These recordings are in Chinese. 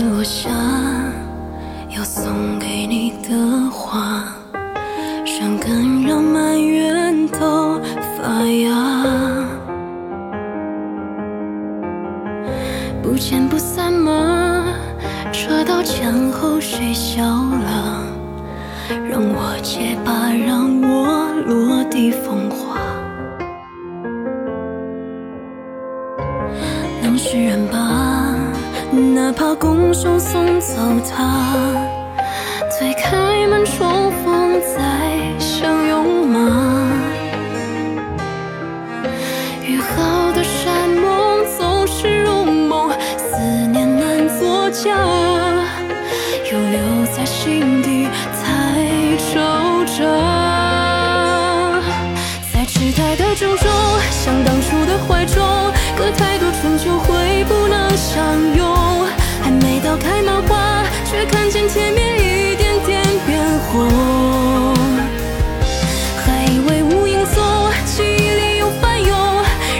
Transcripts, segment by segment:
落下，要送给你的花，伤感让满园都发芽。不见不散吗？车到墙后谁笑了？让我结疤，让我落地风化。能释然吧，哪怕拱手送走他。推开门重逢再相拥吗？约好的山盟总是如梦，思念难作假，又留在心底太惆怅。在迟台的郑州，想当初的怀中，隔太多春秋会不能相拥。开满花，却看见天边一点点变红。还以为无影踪，记忆里又翻涌。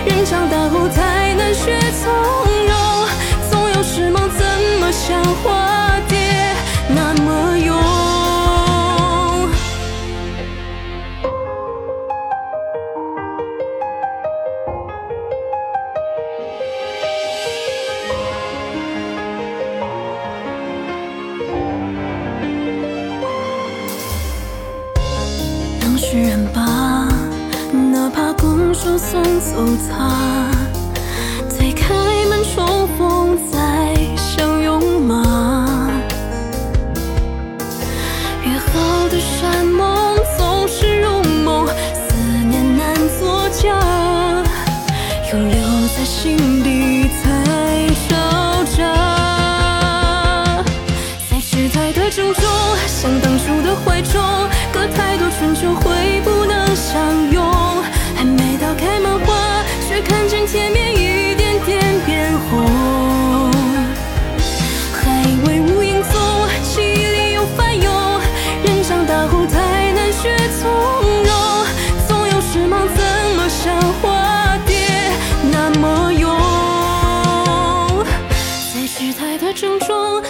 人长大后太难学从容，总有时梦怎么像花释然吧，哪怕拱手送走他。推开门重逢再相拥吗？约好的山盟总是如梦，思念难作假，又留在心底的郑重，像当初的怀中，隔太多春秋会不能相拥。还没到开满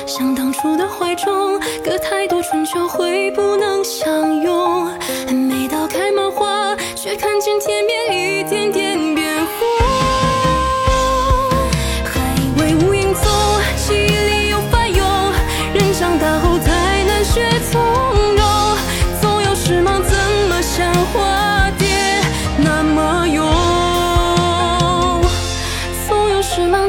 想当初的怀中，隔太多春秋会不能相拥。还没到开满花，却看见天边一点点变红。还以为无影踪，记忆里又翻涌。人长大后才能学从容，总有时忙，怎么像化蝶那么勇？总有时忙。